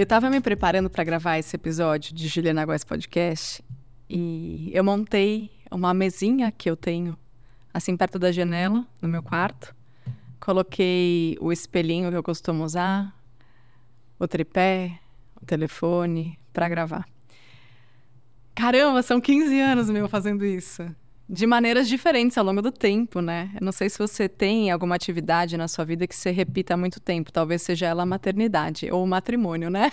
Eu estava me preparando para gravar esse episódio de Juliana Góes Podcast e eu montei uma mesinha que eu tenho assim perto da janela no meu quarto. Coloquei o espelhinho que eu costumo usar, o tripé, o telefone para gravar. Caramba, são 15 anos meu fazendo isso de maneiras diferentes ao longo do tempo, né? Eu não sei se você tem alguma atividade na sua vida que você repita há muito tempo, talvez seja ela a maternidade ou o matrimônio, né?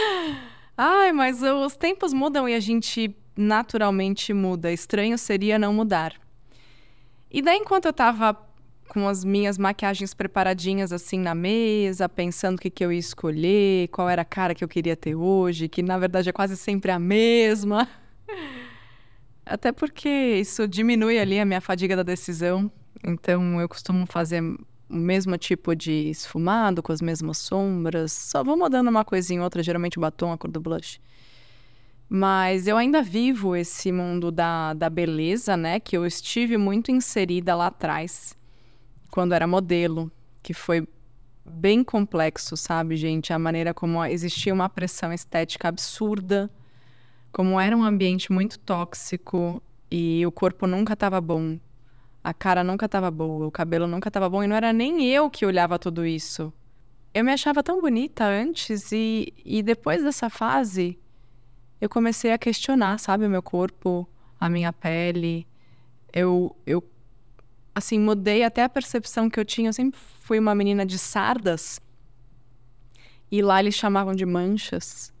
Ai, mas os tempos mudam e a gente naturalmente muda. Estranho seria não mudar. E daí, enquanto eu tava com as minhas maquiagens preparadinhas assim na mesa, pensando o que, que eu ia escolher, qual era a cara que eu queria ter hoje, que na verdade é quase sempre a mesma. Até porque isso diminui ali a minha fadiga da decisão. Então eu costumo fazer o mesmo tipo de esfumado, com as mesmas sombras. Só vou mudando uma coisinha outra, geralmente o batom, a cor do blush. Mas eu ainda vivo esse mundo da, da beleza, né? Que eu estive muito inserida lá atrás, quando era modelo, que foi bem complexo, sabe, gente? A maneira como existia uma pressão estética absurda como era um ambiente muito tóxico e o corpo nunca estava bom, a cara nunca estava boa, o cabelo nunca estava bom e não era nem eu que olhava tudo isso. Eu me achava tão bonita antes e, e depois dessa fase eu comecei a questionar, sabe, o meu corpo, a minha pele. Eu, eu assim, mudei até a percepção que eu tinha. Eu sempre fui uma menina de sardas e lá eles chamavam de manchas.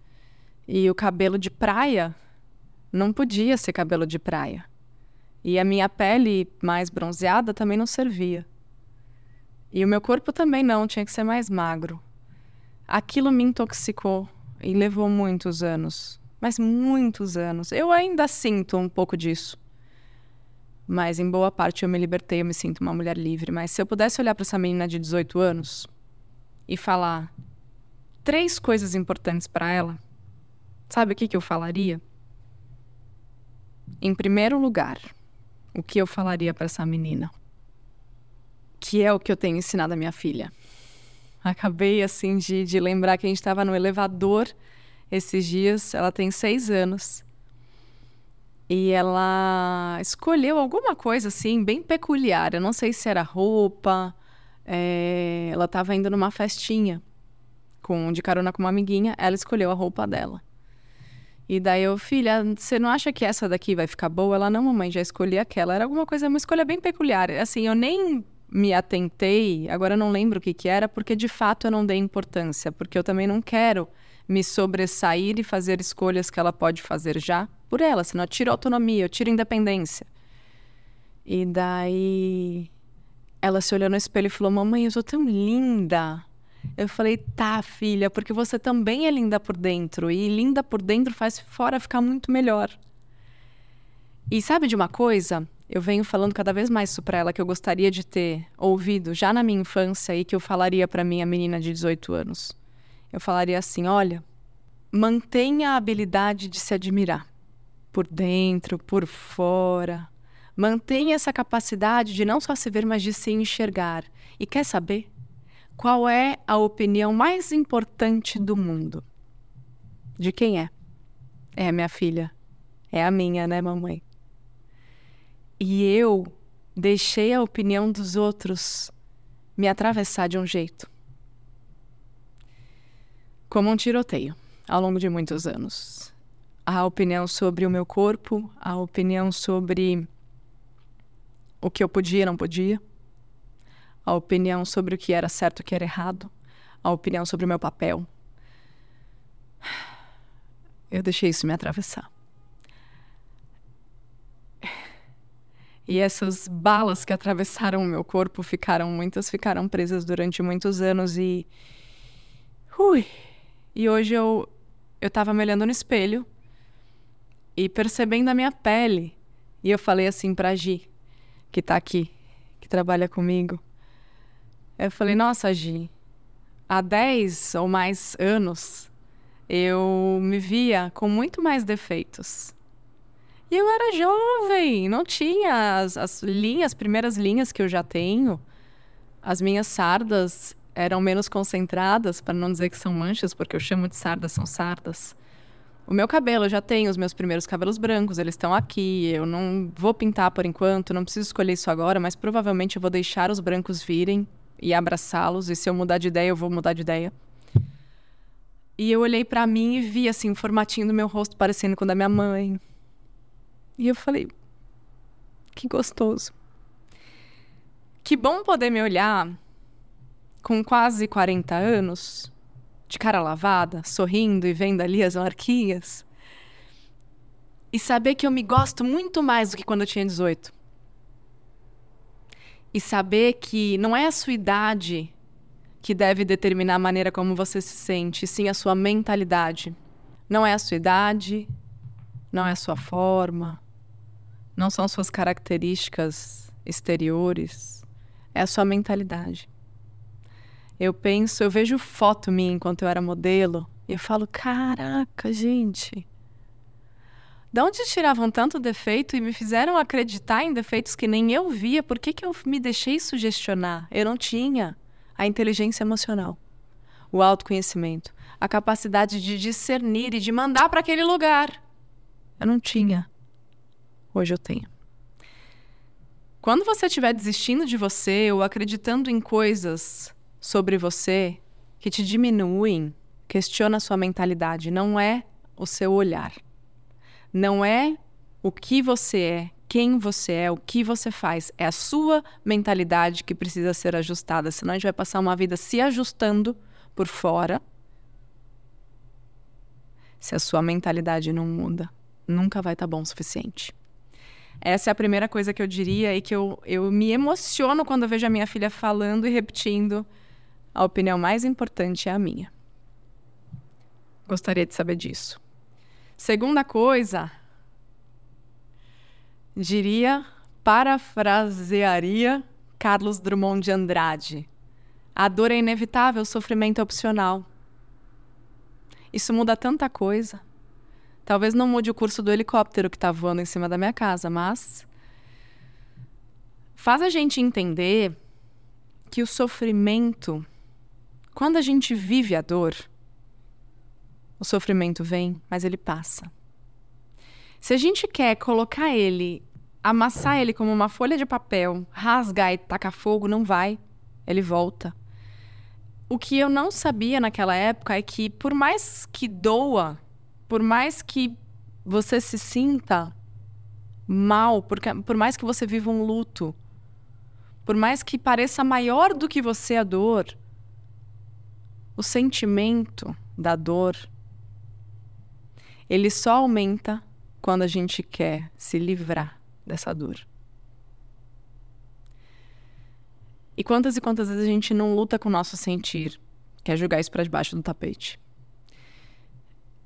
E o cabelo de praia não podia ser cabelo de praia. E a minha pele mais bronzeada também não servia. E o meu corpo também não, tinha que ser mais magro. Aquilo me intoxicou e levou muitos anos. Mas muitos anos. Eu ainda sinto um pouco disso. Mas em boa parte eu me libertei, eu me sinto uma mulher livre. Mas se eu pudesse olhar para essa menina de 18 anos e falar três coisas importantes para ela, Sabe o que, que eu falaria? Em primeiro lugar, o que eu falaria para essa menina? Que é o que eu tenho ensinado à minha filha. Acabei, assim, de, de lembrar que a gente estava no elevador esses dias. Ela tem seis anos. E ela escolheu alguma coisa, assim, bem peculiar. Eu não sei se era roupa. É... Ela estava indo numa festinha com de carona com uma amiguinha. Ela escolheu a roupa dela. E daí eu, filha, você não acha que essa daqui vai ficar boa? Ela, não, mamãe, já escolhi aquela. Era alguma coisa, uma escolha bem peculiar. Assim, eu nem me atentei, agora eu não lembro o que que era, porque de fato eu não dei importância, porque eu também não quero me sobressair e fazer escolhas que ela pode fazer já por ela, senão eu tiro autonomia, eu tiro independência. E daí ela se olhou no espelho e falou: Mamãe, eu sou tão linda. Eu falei, tá, filha, porque você também é linda por dentro. E linda por dentro faz fora ficar muito melhor. E sabe de uma coisa? Eu venho falando cada vez mais isso para ela que eu gostaria de ter ouvido já na minha infância e que eu falaria para minha menina de 18 anos. Eu falaria assim: olha, mantenha a habilidade de se admirar, por dentro, por fora. Mantenha essa capacidade de não só se ver, mas de se enxergar. E quer saber? Qual é a opinião mais importante do mundo? De quem é? É a minha filha. É a minha, né, mamãe? E eu deixei a opinião dos outros me atravessar de um jeito. Como um tiroteio, ao longo de muitos anos. A opinião sobre o meu corpo, a opinião sobre o que eu podia e não podia a opinião sobre o que era certo e o que era errado, a opinião sobre o meu papel. Eu deixei isso me atravessar. E essas balas que atravessaram o meu corpo ficaram, muitas ficaram presas durante muitos anos e. Ui! E hoje eu, eu tava me olhando no espelho e percebendo a minha pele. E eu falei assim pra Gi, que tá aqui, que trabalha comigo. Eu falei, nossa, Gi, há 10 ou mais anos eu me via com muito mais defeitos. E eu era jovem, não tinha as, as linhas, as primeiras linhas que eu já tenho. As minhas sardas eram menos concentradas, para não dizer que são manchas, porque eu chamo de sardas, são sardas. O meu cabelo, eu já tenho os meus primeiros cabelos brancos, eles estão aqui. Eu não vou pintar por enquanto, não preciso escolher isso agora, mas provavelmente eu vou deixar os brancos virem e abraçá-los. E se eu mudar de ideia, eu vou mudar de ideia. E eu olhei para mim e vi assim o formatinho do meu rosto parecendo com o da minha mãe. E eu falei: que gostoso. Que bom poder me olhar com quase 40 anos, de cara lavada, sorrindo e vendo ali as marquinhas. E saber que eu me gosto muito mais do que quando eu tinha 18. E saber que não é a sua idade que deve determinar a maneira como você se sente, sim a sua mentalidade. Não é a sua idade, não é a sua forma, não são suas características exteriores, é a sua mentalidade. Eu penso, eu vejo foto minha enquanto eu era modelo e eu falo: caraca, gente. De onde tiravam tanto defeito e me fizeram acreditar em defeitos que nem eu via? Por que, que eu me deixei sugestionar? Eu não tinha a inteligência emocional, o autoconhecimento, a capacidade de discernir e de mandar para aquele lugar. Eu não tinha. Hoje eu tenho. Quando você estiver desistindo de você ou acreditando em coisas sobre você que te diminuem, questiona a sua mentalidade. Não é o seu olhar. Não é o que você é, quem você é, o que você faz. É a sua mentalidade que precisa ser ajustada. Senão a gente vai passar uma vida se ajustando por fora. Se a sua mentalidade não muda, nunca vai estar tá bom o suficiente. Essa é a primeira coisa que eu diria e que eu, eu me emociono quando vejo a minha filha falando e repetindo a opinião mais importante é a minha. Gostaria de saber disso. Segunda coisa, diria, parafrasearia Carlos Drummond de Andrade. A dor é inevitável, o sofrimento é opcional. Isso muda tanta coisa. Talvez não mude o curso do helicóptero que está voando em cima da minha casa, mas faz a gente entender que o sofrimento quando a gente vive a dor, o sofrimento vem, mas ele passa. Se a gente quer colocar ele, amassar ele como uma folha de papel, rasgar e tacar fogo, não vai. Ele volta. O que eu não sabia naquela época é que, por mais que doa, por mais que você se sinta mal, porque, por mais que você viva um luto, por mais que pareça maior do que você a dor, o sentimento da dor ele só aumenta quando a gente quer se livrar dessa dor. E quantas e quantas vezes a gente não luta com o nosso sentir, quer jogar isso para debaixo do tapete?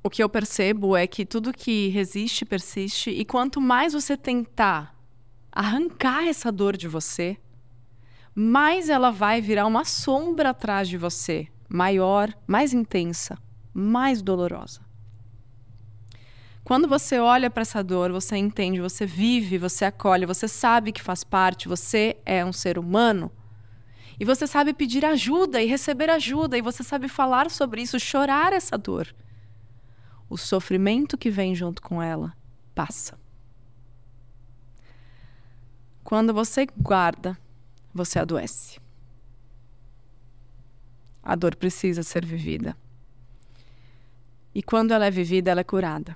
O que eu percebo é que tudo que resiste persiste, e quanto mais você tentar arrancar essa dor de você, mais ela vai virar uma sombra atrás de você, maior, mais intensa, mais dolorosa. Quando você olha para essa dor, você entende, você vive, você acolhe, você sabe que faz parte, você é um ser humano. E você sabe pedir ajuda e receber ajuda, e você sabe falar sobre isso, chorar essa dor. O sofrimento que vem junto com ela passa. Quando você guarda, você adoece. A dor precisa ser vivida. E quando ela é vivida, ela é curada.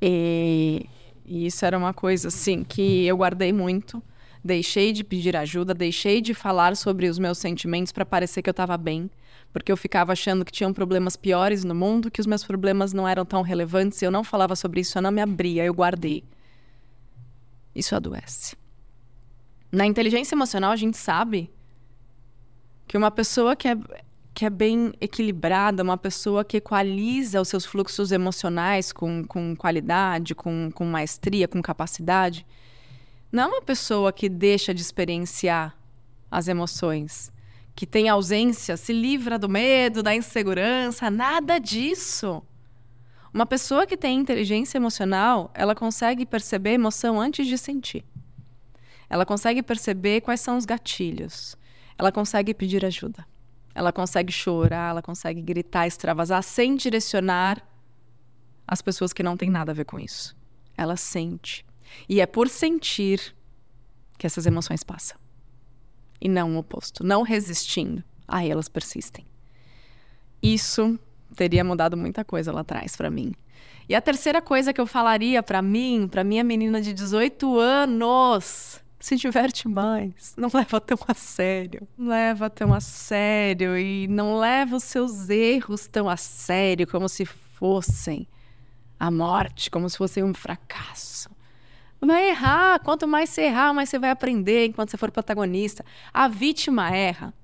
E, e isso era uma coisa assim que eu guardei muito. Deixei de pedir ajuda, deixei de falar sobre os meus sentimentos para parecer que eu estava bem, porque eu ficava achando que tinham problemas piores no mundo, que os meus problemas não eram tão relevantes. Eu não falava sobre isso, eu não me abria, eu guardei. Isso adoece. Na inteligência emocional, a gente sabe que uma pessoa que é, que é bem equilibrada, uma pessoa que equaliza os seus fluxos emocionais com, com qualidade, com, com maestria, com capacidade, não é uma pessoa que deixa de experienciar as emoções, que tem ausência, se livra do medo, da insegurança, nada disso. Uma pessoa que tem inteligência emocional, ela consegue perceber emoção antes de sentir. Ela consegue perceber quais são os gatilhos. ela consegue pedir ajuda. Ela consegue chorar, ela consegue gritar, extravasar sem direcionar as pessoas que não têm nada a ver com isso. Ela sente. E é por sentir que essas emoções passam. E não o oposto. Não resistindo. Aí elas persistem. Isso teria mudado muita coisa lá atrás para mim. E a terceira coisa que eu falaria para mim, para minha menina de 18 anos, se diverte mais, não leva tão a sério, não leva tão a sério e não leva os seus erros tão a sério como se fossem a morte, como se fosse um fracasso. Vai errar, quanto mais você errar, mais você vai aprender enquanto você for protagonista. A vítima erra.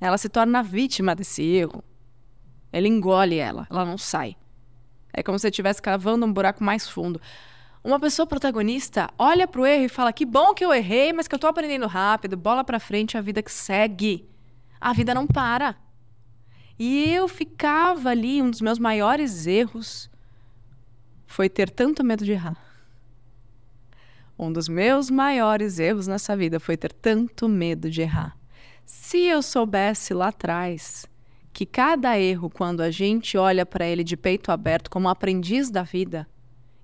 Ela se torna vítima desse erro. Ele engole ela, ela não sai. É como se estivesse cavando um buraco mais fundo. Uma pessoa protagonista olha pro erro e fala: "Que bom que eu errei, mas que eu tô aprendendo rápido, bola para frente, a vida que segue". A vida não para. E eu ficava ali, um dos meus maiores erros foi ter tanto medo de errar. Um dos meus maiores erros nessa vida foi ter tanto medo de errar. Se eu soubesse lá atrás que cada erro, quando a gente olha para ele de peito aberto como aprendiz da vida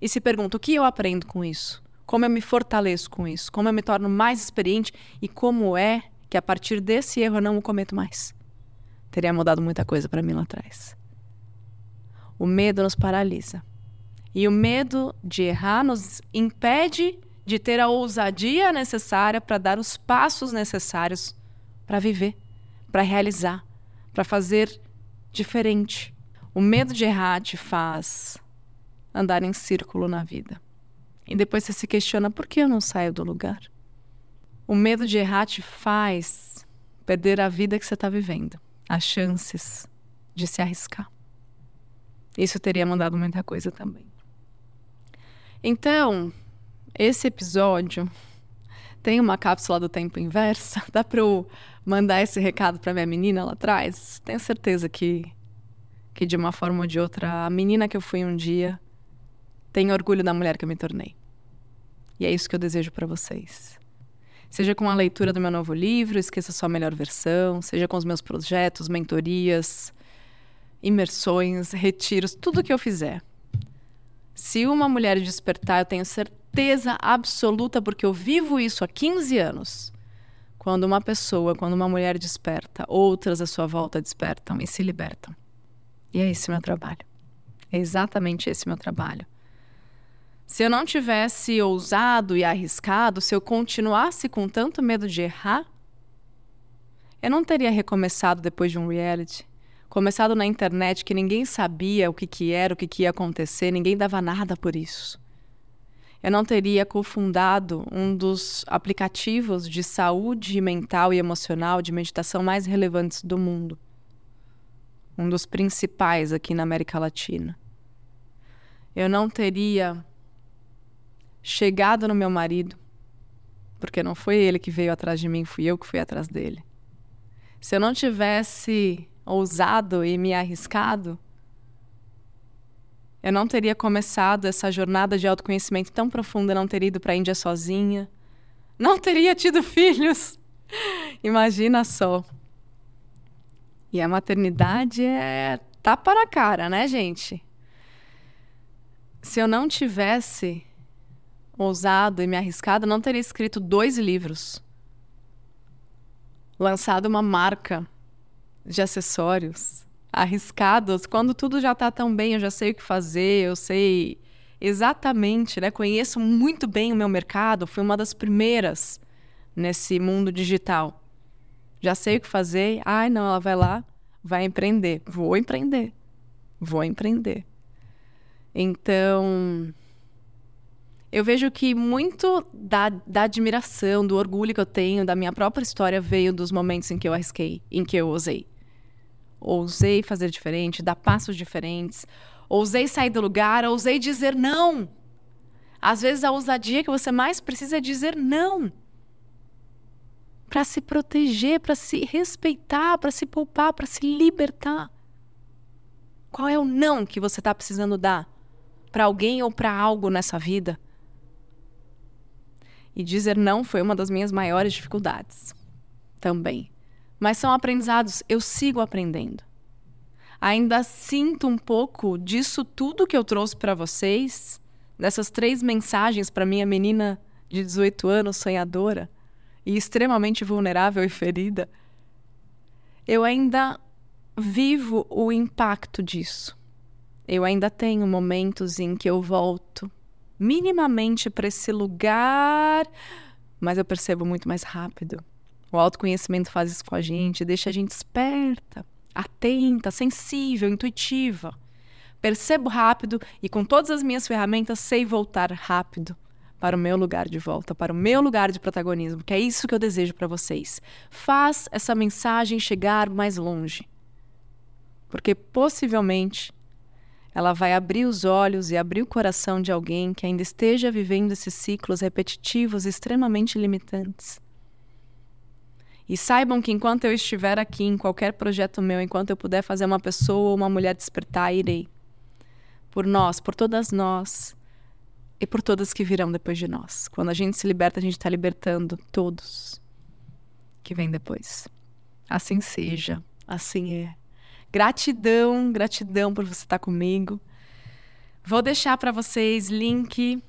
e se pergunta o que eu aprendo com isso, como eu me fortaleço com isso, como eu me torno mais experiente e como é que a partir desse erro eu não o cometo mais, teria mudado muita coisa para mim lá atrás. O medo nos paralisa. E o medo de errar nos impede de ter a ousadia necessária para dar os passos necessários para viver, para realizar, para fazer diferente. O medo de errar te faz andar em círculo na vida. E depois você se questiona por que eu não saio do lugar. O medo de errar te faz perder a vida que você está vivendo, as chances de se arriscar. Isso teria mandado muita coisa também. Então, esse episódio tem uma cápsula do tempo inversa. Dá para eu mandar esse recado para minha menina lá atrás? Tenho certeza que, que de uma forma ou de outra, a menina que eu fui um dia tem orgulho da mulher que eu me tornei. E é isso que eu desejo para vocês. Seja com a leitura do meu novo livro, Esqueça Sua Melhor Versão, seja com os meus projetos, mentorias, imersões, retiros, tudo que eu fizer. Se uma mulher despertar, eu tenho certeza certeza absoluta, porque eu vivo isso há 15 anos. Quando uma pessoa, quando uma mulher desperta, outras à sua volta despertam e se libertam. E é esse meu trabalho. É exatamente esse meu trabalho. Se eu não tivesse ousado e arriscado, se eu continuasse com tanto medo de errar, eu não teria recomeçado depois de um reality. Começado na internet que ninguém sabia o que, que era, o que, que ia acontecer, ninguém dava nada por isso eu não teria cofundado um dos aplicativos de saúde mental e emocional de meditação mais relevantes do mundo. Um dos principais aqui na América Latina. Eu não teria chegado no meu marido, porque não foi ele que veio atrás de mim, fui eu que fui atrás dele. Se eu não tivesse ousado e me arriscado, eu não teria começado essa jornada de autoconhecimento tão profunda, não teria ido para a Índia sozinha, não teria tido filhos. Imagina só. E a maternidade é tapa na cara, né, gente? Se eu não tivesse ousado e me arriscado, não teria escrito dois livros, lançado uma marca de acessórios, arriscados, quando tudo já está tão bem, eu já sei o que fazer, eu sei exatamente, né? Conheço muito bem o meu mercado, fui uma das primeiras nesse mundo digital. Já sei o que fazer. Ai, não, ela vai lá, vai empreender. Vou empreender. Vou empreender. Então, eu vejo que muito da, da admiração, do orgulho que eu tenho da minha própria história veio dos momentos em que eu arrisquei, em que eu ousei ousei fazer diferente, dar passos diferentes, ousei sair do lugar, ousei dizer não. Às vezes a ousadia que você mais precisa é dizer não. Para se proteger, para se respeitar, para se poupar, para se libertar. Qual é o não que você está precisando dar para alguém ou para algo nessa vida? E dizer não foi uma das minhas maiores dificuldades também. Mas são aprendizados, eu sigo aprendendo. Ainda sinto um pouco disso tudo que eu trouxe para vocês, dessas três mensagens para minha menina de 18 anos, sonhadora e extremamente vulnerável e ferida. Eu ainda vivo o impacto disso. Eu ainda tenho momentos em que eu volto minimamente para esse lugar, mas eu percebo muito mais rápido. O autoconhecimento faz isso com a gente, deixa a gente esperta, atenta, sensível, intuitiva. Percebo rápido e com todas as minhas ferramentas sei voltar rápido para o meu lugar de volta, para o meu lugar de protagonismo, que é isso que eu desejo para vocês. Faz essa mensagem chegar mais longe. Porque possivelmente ela vai abrir os olhos e abrir o coração de alguém que ainda esteja vivendo esses ciclos repetitivos extremamente limitantes. E saibam que enquanto eu estiver aqui em qualquer projeto meu, enquanto eu puder fazer uma pessoa ou uma mulher despertar, irei. Por nós, por todas nós e por todas que virão depois de nós. Quando a gente se liberta, a gente está libertando todos que vêm depois. Assim seja, assim é. Gratidão, gratidão por você estar comigo. Vou deixar para vocês link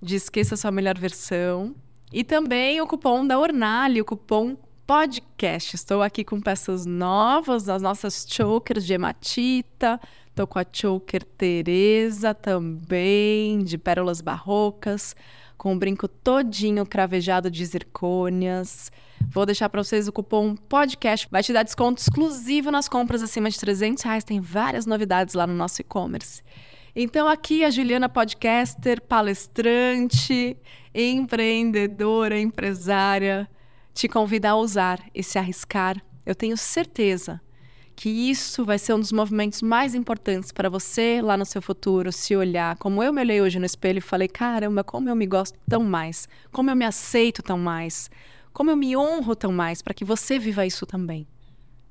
de Esqueça Sua Melhor Versão e também o cupom da Ornali, o cupom podcast. Estou aqui com peças novas, as nossas chokers de hematita. Estou com a choker Teresa também, de pérolas barrocas, com o brinco todinho cravejado de zircônias. Vou deixar para vocês o cupom podcast. Vai te dar desconto exclusivo nas compras acima de 300 reais. Tem várias novidades lá no nosso e-commerce. Então, aqui a Juliana Podcaster, palestrante, empreendedora, empresária, te convida a usar e se arriscar. Eu tenho certeza que isso vai ser um dos movimentos mais importantes para você lá no seu futuro, se olhar como eu me olhei hoje no espelho e falei: caramba, como eu me gosto tão mais, como eu me aceito tão mais, como eu me honro tão mais para que você viva isso também.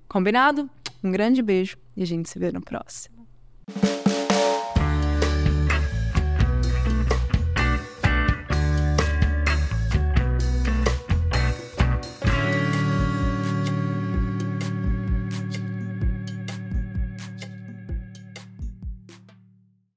Combinado? Um grande beijo e a gente se vê no próximo.